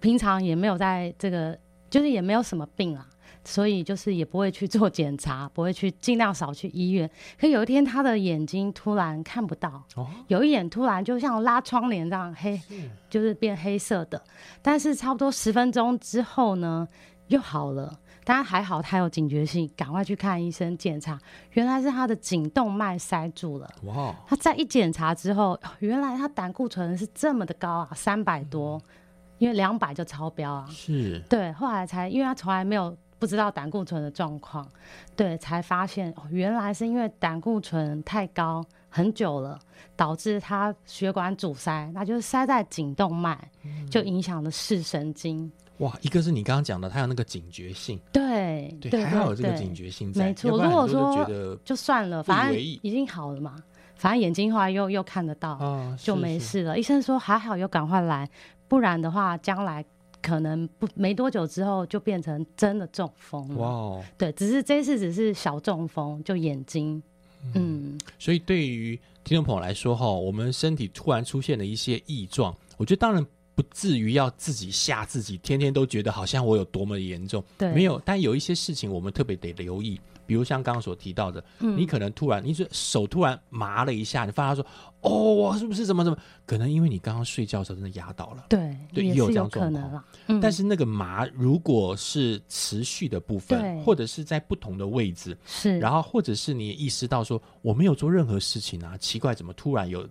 平常也没有在这个，就是也没有什么病啊，所以就是也不会去做检查，不会去尽量少去医院。可有一天他的眼睛突然看不到，有一眼突然就像拉窗帘这样黑，就是变黑色的。但是差不多十分钟之后呢，又好了。当然还好，他有警觉性，赶快去看医生检查，原来是他的颈动脉塞住了。哇！他再一检查之后，原来他胆固醇是这么的高啊，三百多，因为两百就超标啊。是。对，后来才，因为他从来没有不知道胆固醇的状况，对，才发现哦，原来是因为胆固醇太高很久了，导致他血管阻塞，那就是塞在颈动脉，就影响了视神经。哇，一个是你刚刚讲的，他有那个警觉性，对对，还好有这个警觉性在。没错，如果说觉得就算了，反正已经好了嘛，反正眼睛后来又又看得到，就没事了。医生说还好，又赶快来，不然的话，将来可能不没多久之后就变成真的中风了。哇，对，只是这次只是小中风，就眼睛，嗯。所以对于听众朋友来说，哈，我们身体突然出现了一些异状，我觉得当然。不至于要自己吓自己，天天都觉得好像我有多么严重。对，没有。但有一些事情我们特别得留意，比如像刚刚所提到的，你可能突然，你说手突然麻了一下，你发现说，哦，我是不是怎么怎么？可能因为你刚刚睡觉的时候真的压倒了。对，对，也有这样可能啊。但是那个麻如果是持续的部分，或者是在不同的位置，是，然后或者是你意识到说我没有做任何事情啊，奇怪，怎么突然有？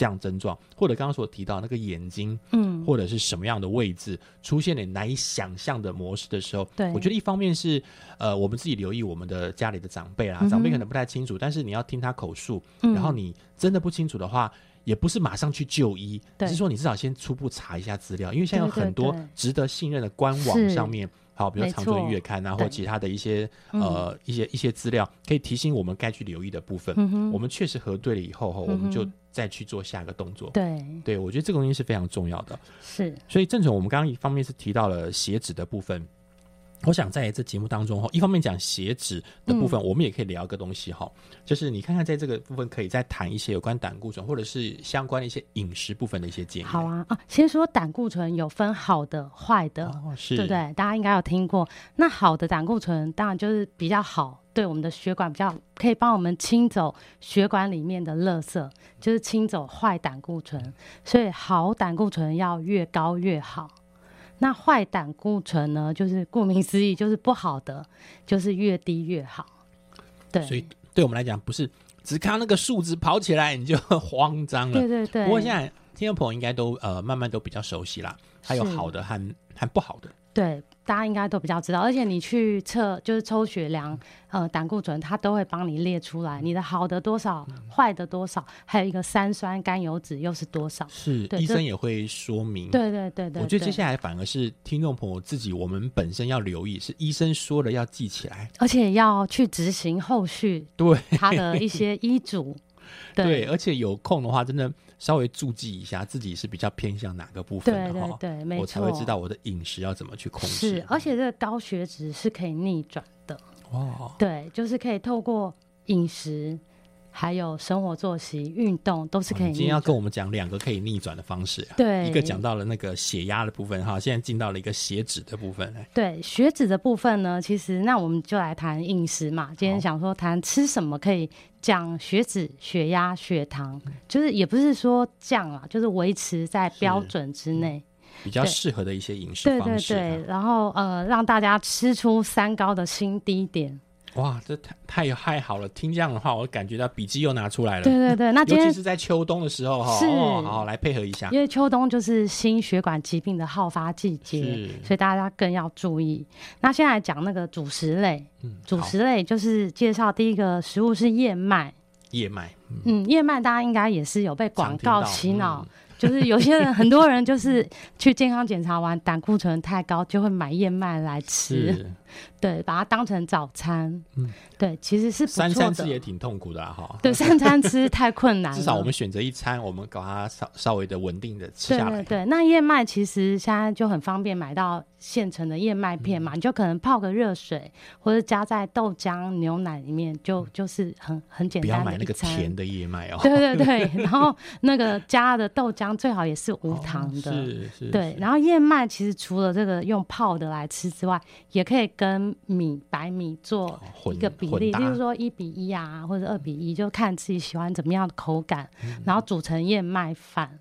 这样症状，或者刚刚所提到那个眼睛，嗯，或者是什么样的位置出现了难以想象的模式的时候，对。我觉得一方面是呃我们自己留意我们的家里的长辈啦，嗯长辈可能不太清楚，但是你要听他口述，嗯。然后你真的不清楚的话。也不是马上去就医，只是说你至少先初步查一下资料，因为现在有很多值得信任的官网上面，好，比如没长春月刊啊，或对其他的一些嗯。呃一些一些资料，可以提醒我们该去留意的部分。嗯哼。我们确实核对了以后，哈，我们就再去做下一个动作。对，对，我觉得这个东西是非常重要的。是，所以郑总，我们刚刚一方面是提到了血脂的部分，我想在这节目当中哈，一方面讲血脂的部分，我们也可以聊一个东西哈，就是你看看在这个部分可以再谈一些有关胆固醇或者是相关的一些饮食部分的一些建议。好啊啊，先说胆固醇有分好的、坏的，哦，是，对不对？大家应该有听过。那好的胆固醇当然就是比较好，对我们的血管比较可以帮我们清走血管里面的垃圾，就是清走坏胆固醇。所以好胆固醇要越高越好。那坏胆固醇呢，就是顾名思义，就是不好的，就是越低越好。对，所以对我们来讲，不是只看到那个数字跑起来你就慌张了。对对对。不过现在听众朋友应该都呃慢慢都比较熟悉啦，还有好的和和不好的。对，大家应该都比较知道，而且你去测就是抽血量，呃，胆固醇，它都会帮你列出来，你的好的多少，坏的多少，还有一个三酸甘油脂又是多少。是医生也会说明。对对对对，我觉得接下来反而是听众朋友自己，我们本身要留意，是医生说了要记起来。而且要去执行后续对他的一些医嘱。对，而且有空的话，真的稍微注记一下自己是比较偏向哪个部分的话，我才会知道我的饮食要怎么去控制。是，而且这个高血脂是可以逆转的。哇，对，就是可以透过饮食，还有生活作息、运动，都是可以哦你今天要跟。我们讲两个可以逆转的方式啊。对一个讲到了那个血压的部分哈，现在进到了一个血脂的部分。哎对血脂的部分呢，其实那我们就来谈饮食嘛。今天想说谈吃什么可以降血脂、血压、血糖，嗯就是也不是说降啊，就是维持在标准之内。比较对适合的一些饮食方式啊。对，然后呃，让大家吃出三高的新低点。哇，这太太太好了！听这样的话，我感觉到笔记又拿出来了。对对对，那尤其是在秋冬的时候哈，是哦，来配合一下。因为秋冬就是心血管疾病的好发季节，所以大家更要注意。那现在来讲那个主食类，嗯，主食类就是介绍第一个食物是燕麦。燕麦，嗯嗯，燕麦大家应该也是有被广告洗脑，嗯就是有些人很多人就是去健康检查完胆固醇太高，就会买燕麦来吃，是对，把它当成早餐。嗯对，其实是不三。餐吃也挺痛苦的啦哈。对，三餐吃太困难了。至少我们选择一餐，我们把它稍稍微的稳定的吃对下来。对对，那燕麦其实现在就很方便买到现成的燕麦片嗯嘛，你就可能泡个热水，或者加在豆浆、牛奶里面，就就是很很简单不要买那个。甜的燕麦哦。对对对，然后那个加的豆浆最好也是无糖的。哦是是。对，然后燕麦其实除了这个用泡的来吃之外，也可以跟米白米做一个比例，混搭例如说一比一啊，或者二比一，就看自己喜欢怎么样的口感，嗯然后煮成燕麦饭。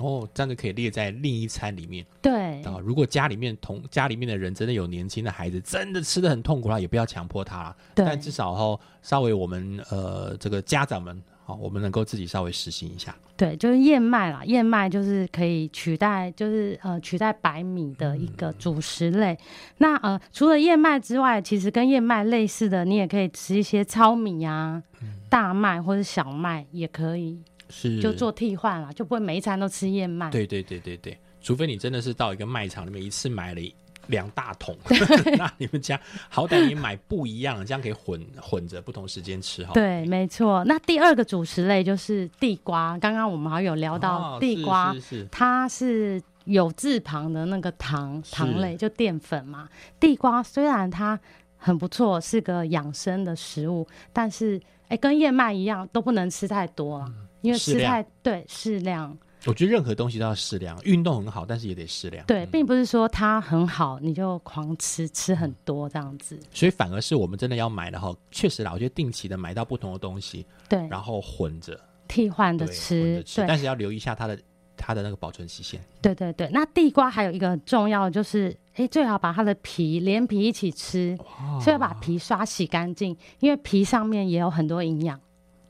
哦，这样就可以列在另一餐里面对，啊。如果家里面同家里面的人真的有年轻的孩子，真的吃的很痛苦的话，也不要强迫他啦。对但至少哈，稍微我们呃这个家长们，好，我们能够自己稍微实行一下。对，就是燕麦啦，燕麦就是可以取代，就是呃取代白米的一个主食类。那呃除了燕麦之外，其实跟燕麦类似的，你也可以吃一些糙米啊、大麦或者小麦也可以，是，就做替换了，就不会每一餐都吃燕麦。对对对对对，除非你真的是到一个卖场里面一次买了一两大桶，那你们家好歹你买不一样，这样可以混混着不同时间吃哈。对，没错。那第二个主食类就是地瓜，刚刚我们好像有聊哦，到地瓜，是是是它是有字旁的那个糖糖类，就淀粉嘛。地瓜虽然它很不错，是个养生的食物，但是哎、跟燕麦一样，都不能吃太多啊，因为吃太对适量。我觉得任何东西都要适量，运动很好，但是也得适量。对，嗯并不是说它很好你就狂吃，吃很多这样子。所以反而是我们真的要买的哈，确实啦，我觉得定期的买到不同的东西，对，然后混着替换的吃着，吃，对但是要留意一下它的它的那个保存期限。对对对。那地瓜还有一个很重要的就是，哎，最好把它的皮连皮一起吃，所以要把皮刷洗干净，因为皮上面也有很多营养。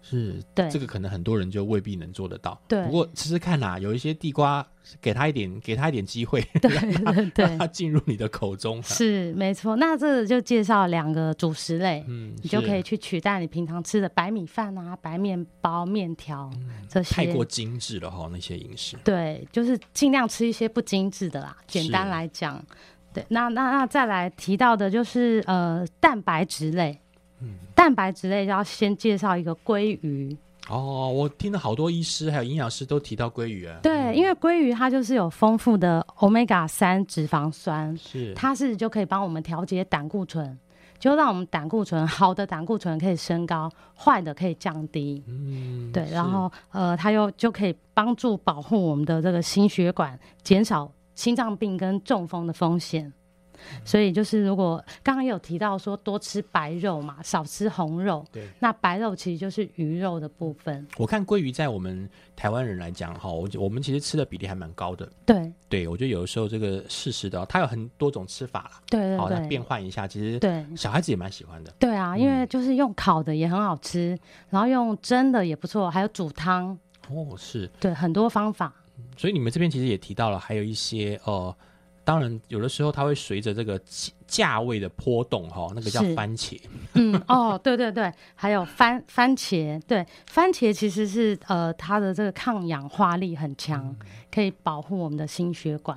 是，对这个可能很多人就未必能做得到。对不过吃吃看啦，有一些地瓜，给他一点，给他一点机会，对 对对让它进入你的口中。是没错。那这个就介绍两个主食类，嗯，你就可以去取代你平常吃的白米饭啊、白面包、面条、这些。太过精致了哈，那些饮食。对，就是尽量吃一些不精致的啦。简单来讲，对，那那那再来提到的就是呃蛋白质类，嗯蛋白质类就要先介绍一个鲑鱼。哦，我听了好多医师还有营养师都提到鲑鱼啊。对，因为鲑鱼它就是有丰富的 omega 三脂肪酸，是它是就可以帮我们调节胆固醇，就让我们胆固醇好的胆固醇可以升高，坏的可以降低。嗯，对，然后呃，它又就可以帮助保护我们的这个心血管，减少心脏病跟中风的风险。所以就是，如果刚刚有提到说多吃白肉嘛，少吃红肉，对。那白肉其实就是鱼肉的部分。我看鲑鱼在我们台湾人来讲哈，我我们其实吃的比例还蛮高的。对对，我觉得有的时候这个适时的哦，它有很多种吃法啦。对好，那变换一下，其实对小孩子也蛮喜欢的。对啊，因嗯为就是用烤的也很好吃，然后用蒸的也不错，还有煮汤，哦，是，对，很多方法。所以你们这边其实也提到了，还有一些呃，当然有的时候它会随着这个价价位的波动哈、那个叫番茄。嗯，哦，对对对，还有番番茄，对，番茄其实是呃它的这个抗氧化力很强，嗯可以保护我们的心血管。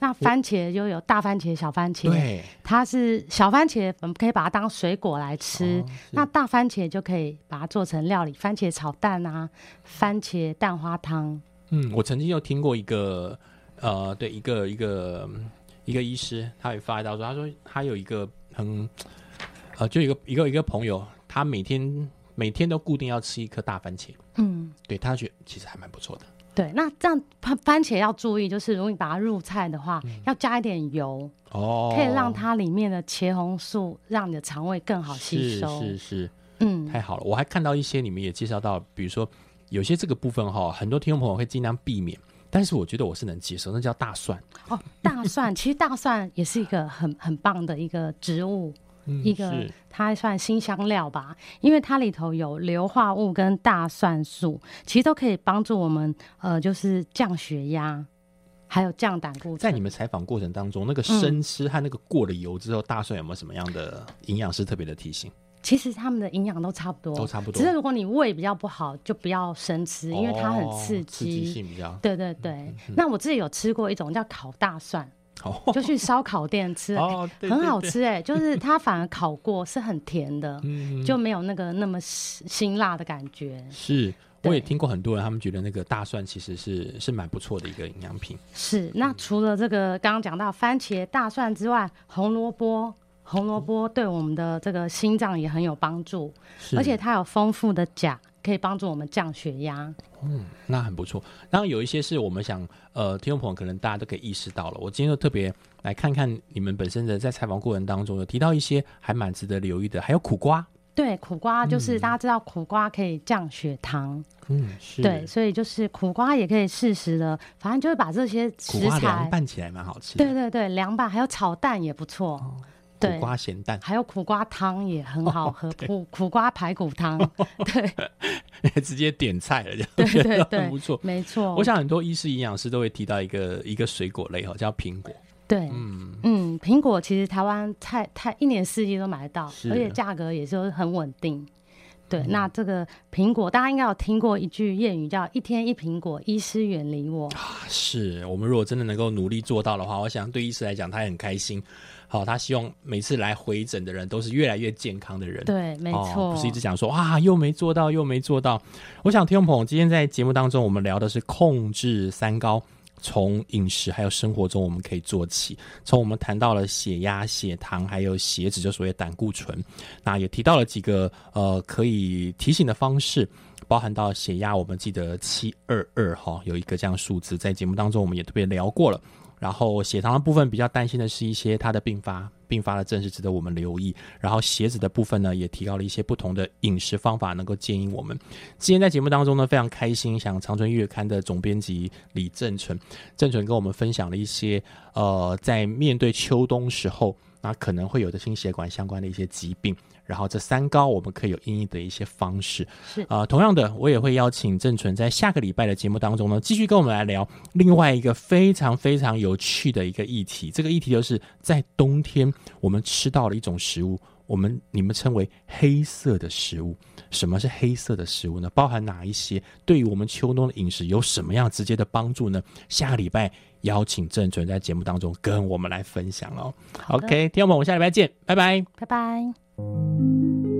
那番茄又有大番茄、小番茄，对，它是小番茄，我们可以把它当水果来吃。哦那大番茄就可以把它做成料理，番茄炒蛋啊，番茄蛋花汤。嗯，我曾经有听过一个呃，对，一个一个嗯一个医师，他也发到说，他说他有一个很呃，就一个一个一个朋友，他每天每天都固定要吃一颗大番茄，嗯，对他觉得其实还蛮不错的。对。那这样番番茄要注意，就是如果你把它入菜的话，要加一点油，哦，可以让它里面的茄红素让你的肠胃更好吸是收。是是，嗯，太好了。我还看到一些你们也介绍到，比如说有些这个部分哈，很多听众朋友会尽量避免，但是我觉得我是能接受，那叫大蒜，哦，大蒜 其实大蒜也是一个很很棒的一个植物，嗯一个是它算新香料吧，因为它里头有硫化物跟大蒜素，其实都可以帮助我们呃，就是降血压，还有降胆固醇。在你们采访过程当中，那个生吃和那个过了油之后，大蒜有没有什么样的营养师特别的提醒？其实它们的营养都差不多，都差不多。只是如果你胃比较不好，就不要生吃，因为它很刺哦刺激激。性比较。对对对，那我自己有吃过一种叫烤大蒜，哦。就去烧烤店吃，很好吃哎、就是它反而烤过是很甜的，嗯就没有那个那么辛辛辣的感觉。是。我也对。听过很多人，他们觉得那个大蒜其实是是蛮不错的一个营养品。是，那除了这个刚刚讲到番茄、大蒜之外，红萝卜，红萝卜对我们的这个心脏也很有帮助，而且它有丰富的钾，可以帮助我们降血压。嗯那很不错。当然有一些是我们想，呃，听众朋友可能大家都可以意识到了。我今天就特别来看看你们本身的在采访过程当中有提到一些还蛮值得留意的，还有苦瓜，对，苦瓜就是、大家知道苦瓜可以降血糖，嗯，是。对，所以就是苦瓜也可以适时的，反正就是把这些食材，拌起来蛮好吃的，对对对，凉拌还有炒蛋也不错，对苦瓜咸蛋，还有苦瓜汤也很好喝，苦苦瓜排骨汤，对 直接点菜了，这样对对对很不错。没错。我想很多医师营养师都会提到一个一个水果类哈，叫苹果。对，嗯嗯苹果其实台湾太太一年四季都买得到，而且价格也是很稳定。对，那这个苹果大家应该有听过一句谚语，叫“一天一苹果，医师远离我是我们如果真的能够努力做到的话，我想对医师来讲他也很开心。好，他希望每次来回诊的人都是越来越健康的人。”。对，没哦错，不是一直讲说啊又没做到又没做到。我想听众朋友今天在节目当中，我们聊的是控制三高，从饮食还有生活中我们可以做起。从我们谈到了血压、血糖还有血脂，就所谓胆固醇，那也提到了几个呃可以提醒的方式。包含到血压，我们记得七二二哈，有一个这样的数字，在节目当中我们也特别聊过了。然后血糖的部分比较担心的是一些它的并发，并发的症是值得我们留意。然后鞋子的部分呢，也提高了一些不同的饮食方法，能够建议我们。今天在节目当中呢，非常开心，想长春月刊的总编辑李正淳，正淳跟我们分享了一些呃，在面对秋冬时候。那可能会有的心血管相关的一些疾病。然后这三高我们可以有应应的一些方式。是啊、同样的，我也会邀请郑纯在下个礼拜的节目当中呢，继续跟我们来聊另外一个非常非常有趣的一个议题。这个议题就是在冬天我们吃到了一种食物，我们你们称为黑色的食物。什么是黑色的食物呢？包含哪一些？对于我们秋冬的饮食有什么样直接的帮助呢？下个礼拜邀请郑纯在节目当中跟我们来分享哦。OK，听众朋友，我们下礼拜见，拜拜。拜拜。